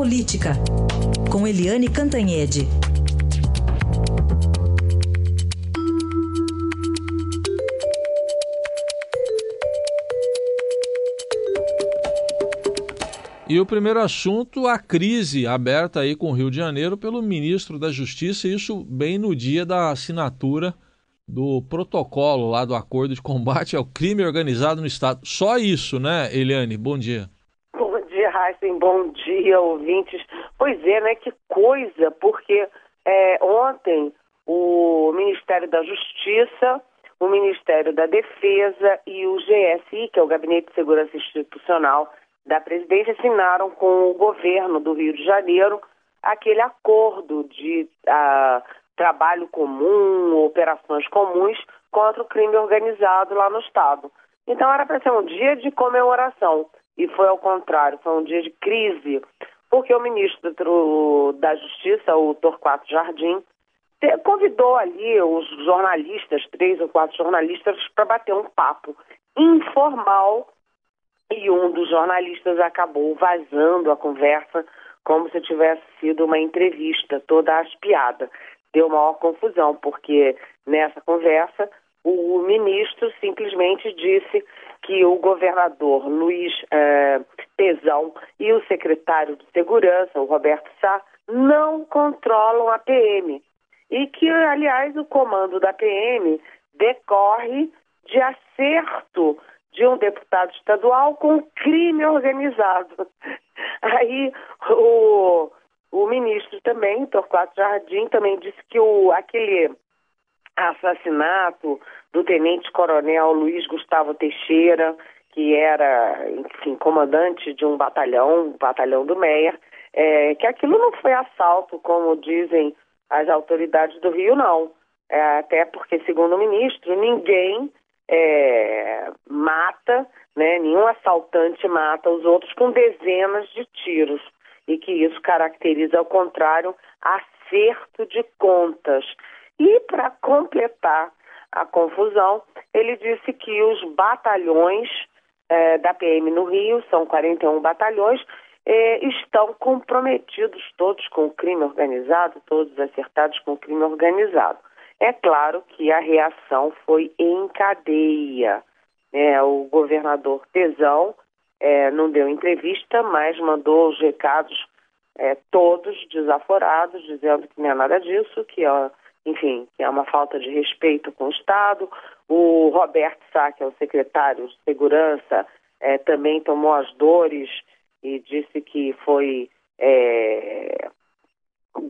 Política, com Eliane Cantanhede. E o primeiro assunto, a crise aberta aí com o Rio de Janeiro pelo ministro da Justiça, isso bem no dia da assinatura do protocolo lá do acordo de combate ao crime organizado no Estado. Só isso, né, Eliane? Bom dia. Heisen. Bom dia, ouvintes. Pois é, né? Que coisa, porque é, ontem o Ministério da Justiça, o Ministério da Defesa e o GSI, que é o Gabinete de Segurança Institucional, da presidência assinaram com o governo do Rio de Janeiro aquele acordo de uh, trabalho comum, operações comuns contra o crime organizado lá no Estado. Então era para ser um dia de comemoração e foi ao contrário, foi um dia de crise, porque o ministro da Justiça, o Torquato Jardim, convidou ali os jornalistas, três ou quatro jornalistas, para bater um papo informal e um dos jornalistas acabou vazando a conversa como se tivesse sido uma entrevista toda aspiada. Deu maior confusão, porque nessa conversa o ministro simplesmente disse que o governador Luiz eh, Pezão e o secretário de Segurança, o Roberto Sá, não controlam a PM. E que, aliás, o comando da PM decorre de acerto de um deputado estadual com crime organizado. Aí o, o ministro também, Torquato Jardim, também disse que o, aquele assassinato do tenente-coronel Luiz Gustavo Teixeira, que era, enfim, comandante de um batalhão, um batalhão do Meia, é, que aquilo não foi assalto, como dizem as autoridades do Rio, não. É, até porque, segundo o ministro, ninguém é, mata, né, nenhum assaltante mata os outros com dezenas de tiros e que isso caracteriza, ao contrário, acerto de contas. E para completar a confusão, ele disse que os batalhões é, da PM no Rio, são 41 batalhões, é, estão comprometidos todos com o crime organizado, todos acertados com o crime organizado. É claro que a reação foi em cadeia. É, o governador Tesão não deu entrevista, mas mandou os recados todos desaforados, dizendo que não é nada disso, que é, enfim, que é uma falta de respeito com o Estado. O Roberto Sá, que é o secretário de Segurança, é, também tomou as dores e disse que foi é,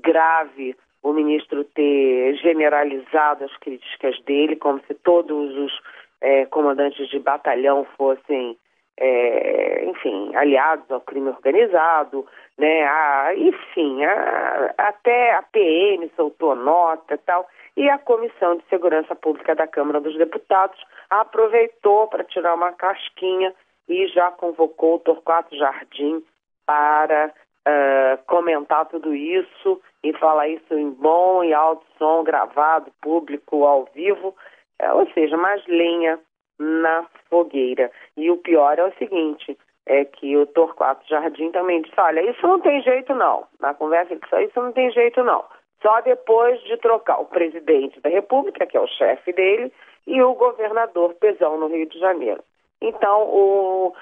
grave o ministro ter generalizado as críticas dele, como se todos os é, comandantes de batalhão fossem, é, enfim, aliados ao crime organizado, né? A, enfim, a, até a PM soltou nota e tal, e a Comissão de Segurança Pública da Câmara dos Deputados aproveitou para tirar uma casquinha e já convocou o Torquato Jardim para uh, comentar tudo isso e falar isso em bom e alto som, gravado, público, ao vivo, é, ou seja, mais lenha na fogueira. E o pior é o seguinte, é que o Torquato Jardim também disse, olha, isso não tem jeito não. Na conversa ele disse, isso não tem jeito não. Só depois de trocar o presidente da República, que é o chefe dele, e o governador Pezão no Rio de Janeiro. Então, o,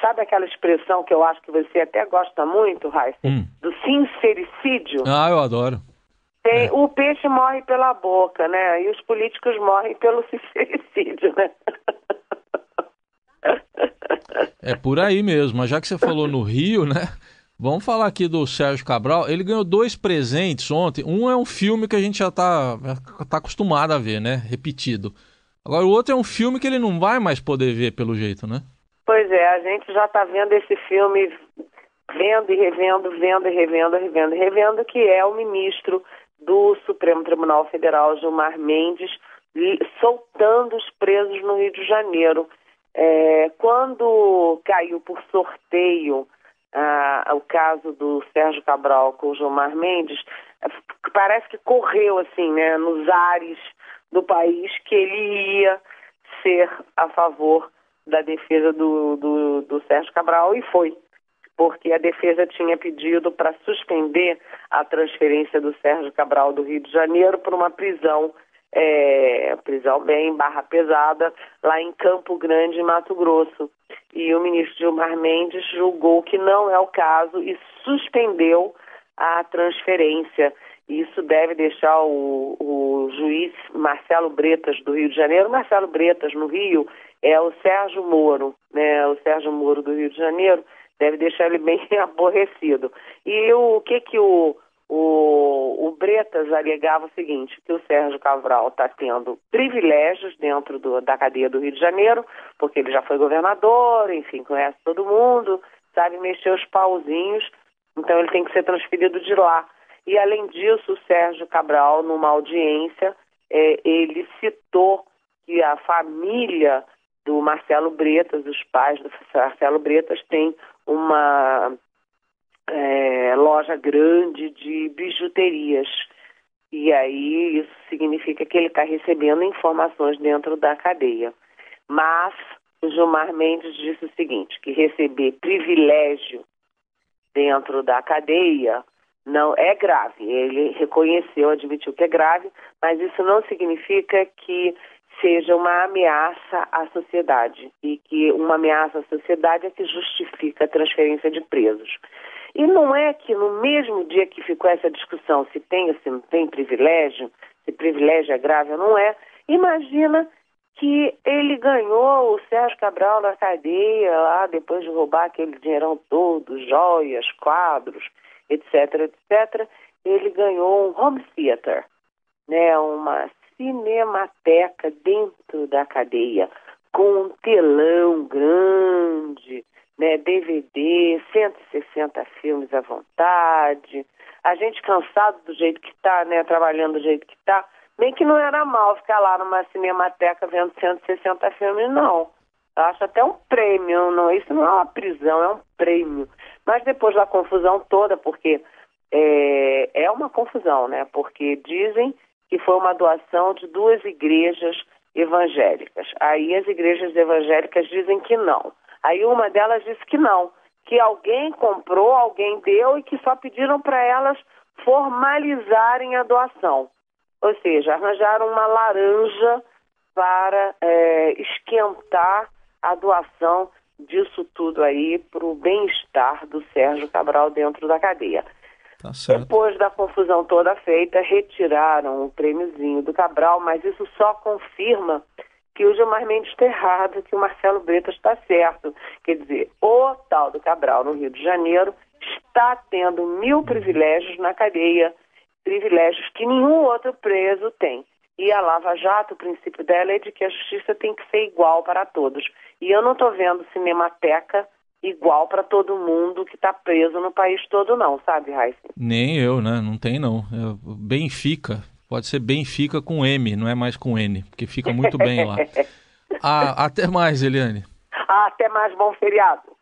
Sabe aquela expressão que eu acho que você até gosta muito, Raíssa? Hum. Do sincericídio? Ah, eu adoro. Tem, é. O peixe morre pela boca, né? E os políticos morrem pelo sincericídio, né? É por aí mesmo. Mas já que você falou no Rio, né? Vamos falar aqui do Sérgio Cabral. Ele ganhou dois presentes ontem. Um é um filme que a gente já está tá acostumado a ver, né? Repetido. Agora o outro é um filme que ele não vai mais poder ver, pelo jeito, né? Pois é, a gente já está vendo esse filme, vendo e revendo, vendo e revendo, revendo e revendo, que é o ministro do Supremo Tribunal Federal, Gilmar Mendes, soltando os presos no Rio de Janeiro. É, quando caiu por sorteio ah, o caso do Sérgio Cabral com o Gilmar Mendes, parece que correu assim, né, nos ares do país que ele ia ser a favor da defesa do, do, do Sérgio Cabral e foi. porque a defesa tinha pedido para suspender a transferência do Sérgio Cabral do Rio de Janeiro para uma prisão, é, prisão bem barra pesada, lá em Campo Grande, Mato Grosso. E o ministro Gilmar Mendes julgou que não é o caso e suspendeu a transferência. Isso deve deixar o, o juiz Marcelo Bretas do Rio de Janeiro. Marcelo Bretas no Rio é o Sérgio Moro, né? O Sérgio Moro do Rio de Janeiro deve deixar ele bem aborrecido. E o que que o, o, o Bretas alegava o seguinte, que o Sérgio Cabral está tendo privilégios dentro do, da cadeia do Rio de Janeiro, porque ele já foi governador, enfim, conhece todo mundo, sabe mexer os pauzinhos, então ele tem que ser transferido de lá. E além disso, o Sérgio Cabral, numa audiência, é, ele citou que a família do Marcelo Bretas, os pais do Marcelo Bretas, têm uma é, loja grande de bijuterias. E aí isso significa que ele está recebendo informações dentro da cadeia. Mas o Gilmar Mendes disse o seguinte, que receber privilégio dentro da cadeia não é grave. Ele reconheceu, admitiu que é grave, mas isso não significa que seja uma ameaça à sociedade e que uma ameaça à sociedade é que justifica a transferência de presos. E não é que no mesmo dia que ficou essa discussão se tem ou se não tem privilégio, se privilégio é grave ou não é, imagina que ele ganhou o Sérgio Cabral na cadeia lá depois de roubar aquele dinheirão todo, joias, quadros, etc, etc. Ele ganhou um home theater, né, uma cinemateca dentro da cadeia, com um telão grande, né, DVD, 160 filmes à vontade. A gente cansado do jeito que está, né, trabalhando do jeito que está, bem que não era mal ficar lá numa cinemateca vendo 160 filmes, não. Eu acho até um prêmio, não, isso não é uma prisão, é um prêmio. Mas depois da confusão toda, porque é, é uma confusão, né? Porque dizem que foi uma doação de duas igrejas evangélicas. Aí as igrejas evangélicas dizem que não. Aí uma delas disse que não, que alguém comprou, alguém deu e que só pediram para elas formalizarem a doação. Ou seja, arranjaram uma laranja para é, esquentar a doação disso tudo aí para o bem-estar do Sérgio Cabral dentro da cadeia. Tá Depois da confusão toda feita, retiraram o prêmiozinho do Cabral, mas isso só confirma que o Gilmar Mendes está errado, que o Marcelo Bretas está certo. Quer dizer, o tal do Cabral no Rio de Janeiro está tendo mil privilégios na cadeia, privilégios que nenhum outro preso tem. E a Lava Jato, o princípio dela é de que a justiça tem que ser igual para todos. E eu não estou vendo Cinemateca igual para todo mundo que está preso no país todo, não, sabe, Raíssa? Nem eu, né? Não tem, não. É, Benfica, pode ser Benfica com M, não é mais com N, porque fica muito bem lá. ah, até mais, Eliane. Ah, até mais, bom feriado.